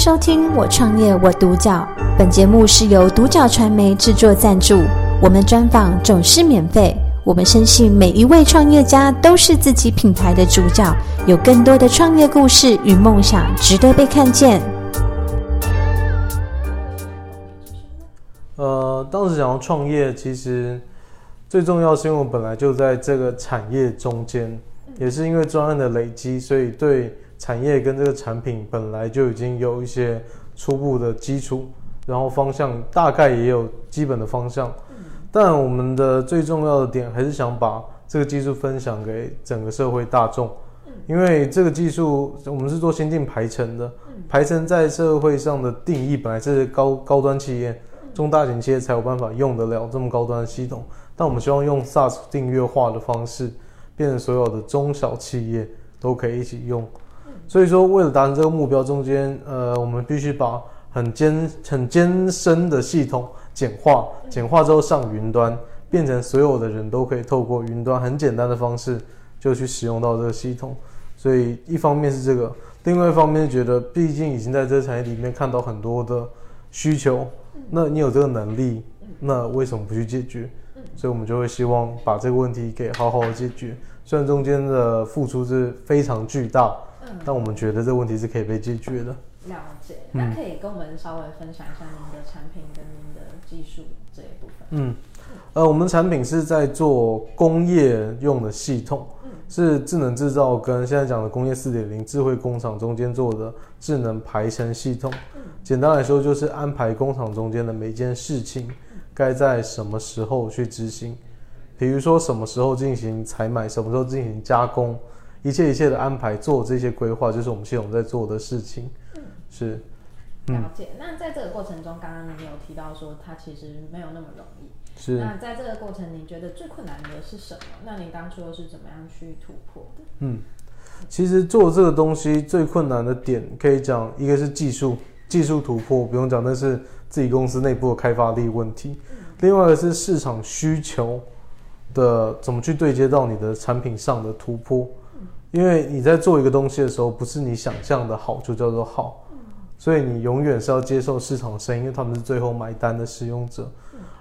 收听《我创业我独角》，本节目是由独角传媒制作赞助，我们专访总是免费。我们深信每一位创业家都是自己品牌的主角，有更多的创业故事与梦想值得被看见。呃，当时想要创业，其实最重要是因为我本来就在这个产业中间，也是因为专案的累积，所以对产业跟这个产品本来就已经有一些初步的基础，然后方向大概也有基本的方向。但我们的最重要的点还是想把这个技术分享给整个社会大众，因为这个技术我们是做先进排程的，排程在社会上的定义本来是高高端企业、中大型企业才有办法用得了这么高端的系统，但我们希望用 SaaS 订阅化的方式，变成所有的中小企业都可以一起用。所以说，为了达成这个目标，中间呃，我们必须把很艰很艰深的系统。简化，简化之后上云端，变成所有的人都可以透过云端很简单的方式就去使用到这个系统。所以一方面是这个，另外一方面觉得，毕竟已经在这个产业里面看到很多的需求，那你有这个能力，那为什么不去解决？所以我们就会希望把这个问题给好好的解决。虽然中间的付出是非常巨大，但我们觉得这个问题是可以被解决的。了解，那可以跟我们稍微分享一下您的产品跟您的技术这一部分。嗯，呃，我们产品是在做工业用的系统，嗯、是智能制造跟现在讲的工业四点零智慧工厂中间做的智能排程系统。嗯、简单来说，就是安排工厂中间的每件事情该在什么时候去执行，比如说什么时候进行采买，什么时候进行加工，一切一切的安排做这些规划，就是我们系统在做的事情。嗯、是。了解。那在这个过程中，刚刚你有提到说它其实没有那么容易。是。那在这个过程，你觉得最困难的是什么？那你当初又是怎么样去突破的？嗯，其实做这个东西最困难的点，可以讲一个是技术，技术突破不用讲，那是自己公司内部的开发力问题。嗯。另外一个是市场需求的怎么去对接到你的产品上的突破。嗯。因为你在做一个东西的时候，不是你想象的好就叫做好。所以你永远是要接受市场声音，因为他们是最后买单的使用者。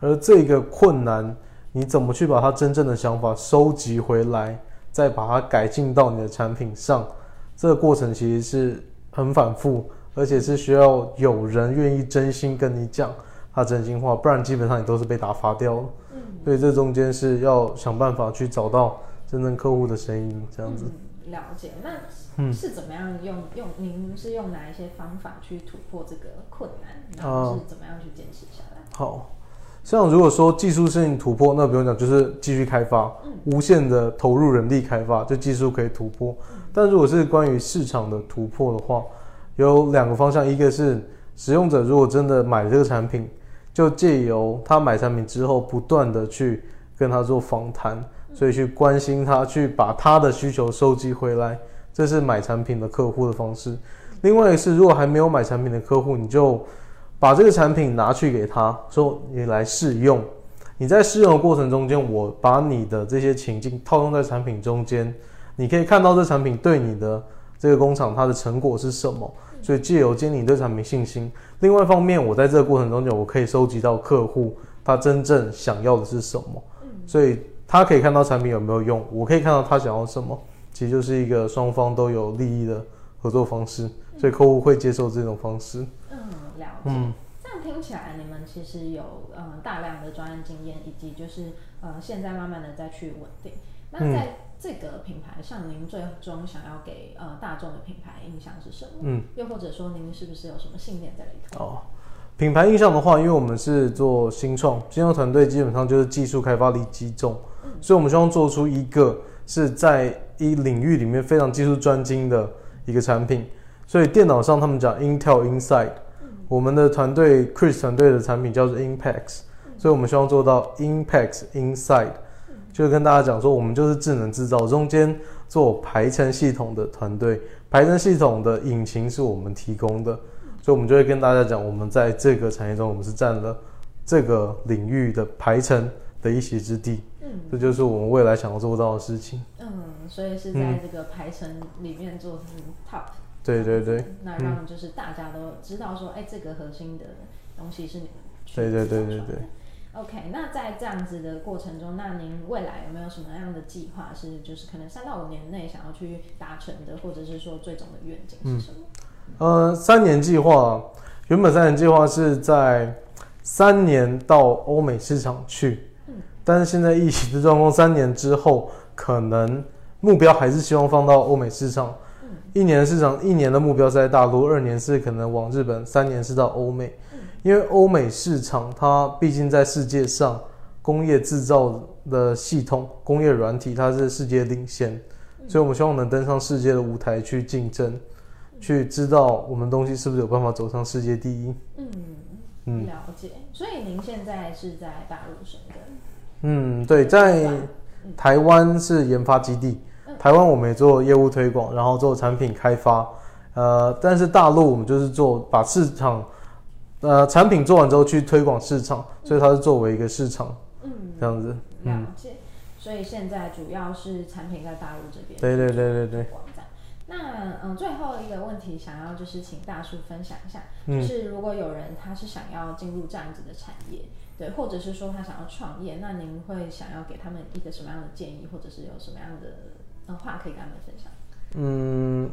而这个困难，你怎么去把他真正的想法收集回来，再把它改进到你的产品上？这个过程其实是很反复，而且是需要有人愿意真心跟你讲他真心话，不然基本上你都是被打发掉了。所以这中间是要想办法去找到真正客户的声音，这样子。了解那。嗯，是怎么样用用？您是用哪一些方法去突破这个困难？然后是怎么样去坚持下来？啊、好，像如果说技术性突破，那不用讲，就是继续开发，嗯、无限的投入人力开发，就技术可以突破。嗯、但如果是关于市场的突破的话，有两个方向，一个是使用者如果真的买这个产品，就借由他买产品之后，不断的去跟他做访谈，所以去关心他，去把他的需求收集回来。这是买产品的客户的方式。另外一个是，如果还没有买产品的客户，你就把这个产品拿去给他，说你来试用。你在试用的过程中间，我把你的这些情境套用在产品中间，你可以看到这产品对你的这个工厂它的成果是什么。所以借由建立你对产品信心。另外一方面，我在这个过程中间，我可以收集到客户他真正想要的是什么。所以他可以看到产品有没有用，我可以看到他想要什么。其实就是一个双方都有利益的合作方式，所以客户会接受这种方式。嗯，了解。嗯，这样听起来，你们其实有呃大量的专案经验，以及就是呃现在慢慢的再去稳定。那在这个品牌上，您最终想要给呃大众的品牌印象是什么？嗯，又或者说您是不是有什么信念在里头？哦，品牌印象的话，因为我们是做新创，新创团队基本上就是技术开发力集中，所以我们希望做出一个。是在一领域里面非常技术专精的一个产品，所以电脑上他们讲 Intel Inside，我们的团队 Chris 团队的产品叫做 Impact，所以我们希望做到 Impact Inside，就是跟大家讲说，我们就是智能制造中间做排程系统的团队，排程系统的引擎是我们提供的，所以我们就会跟大家讲，我们在这个产业中，我们是占了这个领域的排程的一席之地。嗯，这就是我们未来想要做到的事情。嗯，所以是在这个排程里面做 top、对对对，那让就是大家都知道说，哎、嗯，这个核心的东西是你们去对对对对对。OK，那在这样子的过程中，那您未来有没有什么样的计划？是就是可能三到五年内想要去达成的，或者是说最终的愿景是什么？嗯、呃，三年计划，原本三年计划是在三年到欧美市场去，嗯，但是现在疫情的状况，三年之后可能目标还是希望放到欧美市场，嗯，一年的市场，一年的目标是在大陆，二年是可能往日本，三年是到欧美。因为欧美市场，它毕竟在世界上工业制造的系统、工业软体，它是世界领先，所以我们希望能登上世界的舞台去竞争，去知道我们东西是不是有办法走上世界第一。嗯嗯，了解。所以您现在是在大陆生根？嗯，对，在台湾是研发基地，台湾我们也做业务推广，然后做产品开发。呃，但是大陆我们就是做把市场。呃，产品做完之后去推广市场，所以它是作为一个市场，嗯，这样子，了解。嗯、所以现在主要是产品在大陆这边，对对对对对。那嗯，最后一个问题，想要就是请大叔分享一下，就是如果有人他是想要进入这样子的产业，对，或者是说他想要创业，那您会想要给他们一个什么样的建议，或者是有什么样的呃话可以跟他们分享？嗯，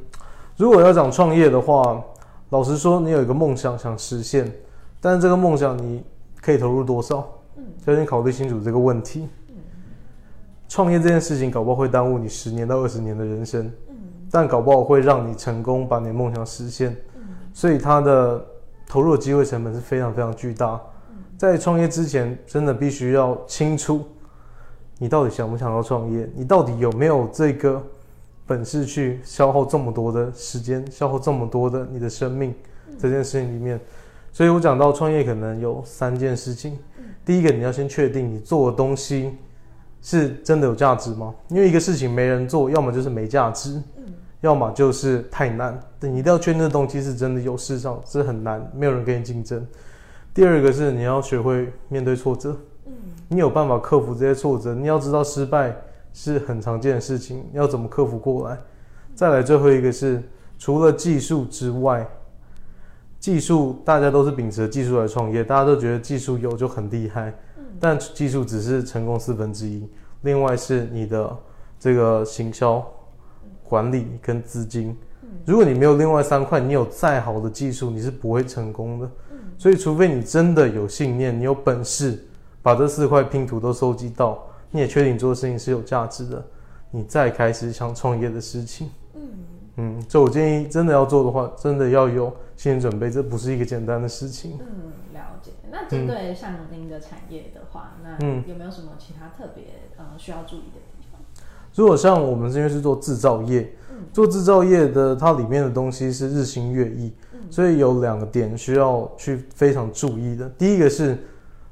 如果要讲创业的话。老实说，你有一个梦想想实现，但是这个梦想你可以投入多少？嗯，要先考虑清楚这个问题。嗯，创业这件事情搞不好会耽误你十年到二十年的人生。但搞不好会让你成功把你的梦想实现。所以它的投入机会成本是非常非常巨大。在创业之前，真的必须要清楚，你到底想不想要创业？你到底有没有这个？本事去消耗这么多的时间，消耗这么多的你的生命，这件事情里面，所以我讲到创业可能有三件事情。第一个，你要先确定你做的东西是真的有价值吗？因为一个事情没人做，要么就是没价值，要么就是太难。你一定要确定这东西是真的有市场，是很难，没有人跟你竞争。第二个是你要学会面对挫折，你有办法克服这些挫折，你要知道失败。是很常见的事情，要怎么克服过来？再来最后一个是，除了技术之外，技术大家都是秉持技术来创业，大家都觉得技术有就很厉害，但技术只是成功四分之一。另外是你的这个行销、管理跟资金。如果你没有另外三块，你有再好的技术，你是不会成功的。所以，除非你真的有信念，你有本事把这四块拼图都收集到。你也确定做的事情是有价值的，你再开始想创业的事情。嗯嗯，所以我建议真的要做的话，真的要有心理准备，这不是一个简单的事情。解。那针对像您的产业的话，嗯、那有没有什么其他特别呃需要注意的地方？如果像我们这边是做制造业，嗯、做制造业的，它里面的东西是日新月异，嗯、所以有两个点需要去非常注意的。第一个是。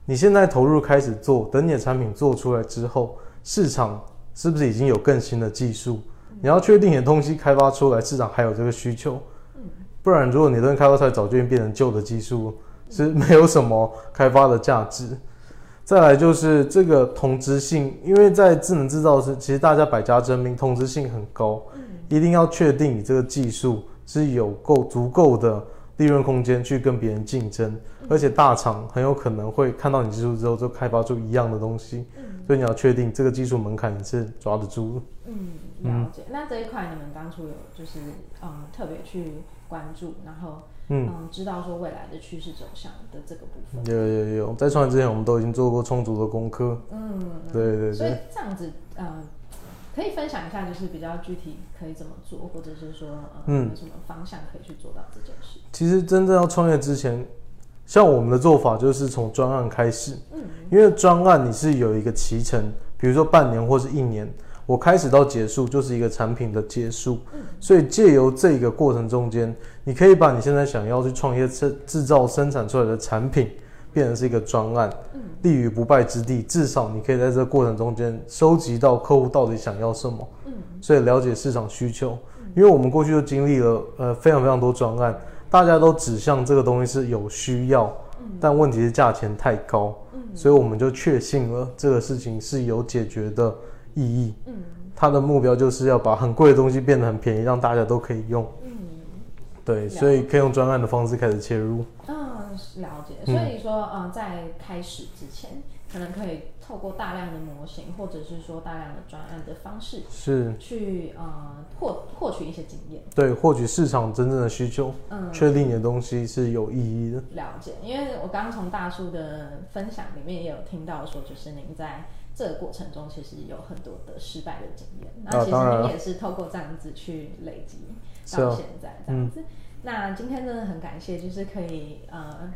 你现在投入开始做，等你的产品做出来之后，市场是不是已经有更新的技术？你要确定你的东西开发出来，市场还有这个需求。不然，如果你的开发出来早就已经变成旧的技术，是没有什么开发的价值。再来就是这个同质性，因为在智能制造是，其实大家百家争鸣，同质性很高，一定要确定你这个技术是有够足够的。利润空间去跟别人竞争，而且大厂很有可能会看到你技术之后就开发出一样的东西，嗯、所以你要确定这个技术门槛你是抓得住的。嗯，了解。嗯、那这一块你们当初有就是嗯特别去关注，然后嗯，嗯知道说未来的趋势走向的这个部分。有有有，在创业之前我们都已经做过充足的功课。嗯，对对对。所以这样子嗯。可以分享一下，就是比较具体可以怎么做，或者是说，呃、嗯，有什么方向可以去做到这件事？其实真正要创业之前，像我们的做法就是从专案开始，嗯，因为专案你是有一个期程，比如说半年或是一年，我开始到结束就是一个产品的结束，嗯，所以借由这个过程中间，你可以把你现在想要去创业制制造生产出来的产品。变成是一个专案，立于不败之地。至少你可以在这个过程中间收集到客户到底想要什么，所以了解市场需求。因为我们过去就经历了呃非常非常多专案，大家都指向这个东西是有需要，但问题是价钱太高，所以我们就确信了这个事情是有解决的意义。嗯它的目标就是要把很贵的东西变得很便宜，让大家都可以用。嗯对，所以可以用专案的方式开始切入。嗯，了解。所以说，嗯、呃，在开始之前，可能可以透过大量的模型，或者是说大量的专案的方式，是去呃获获取一些经验。对，获取市场真正的需求，嗯，确定你的东西是有意义的。了解，因为我刚刚从大叔的分享里面也有听到说，就是您在这个过程中其实有很多的失败的经验，那其实您也是透过这样子去累积。到现在这样子，嗯、那今天真的很感谢，就是可以呃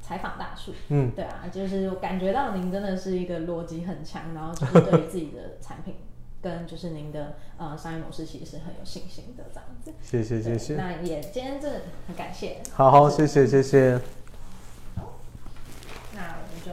采访大树，嗯，对啊，就是感觉到您真的是一个逻辑很强，然后就是对于自己的产品跟就是您的呃商业模式其实是很有信心的这样子。谢谢谢谢。那也今天真的很感谢。好好，谢谢谢谢。好，那我们就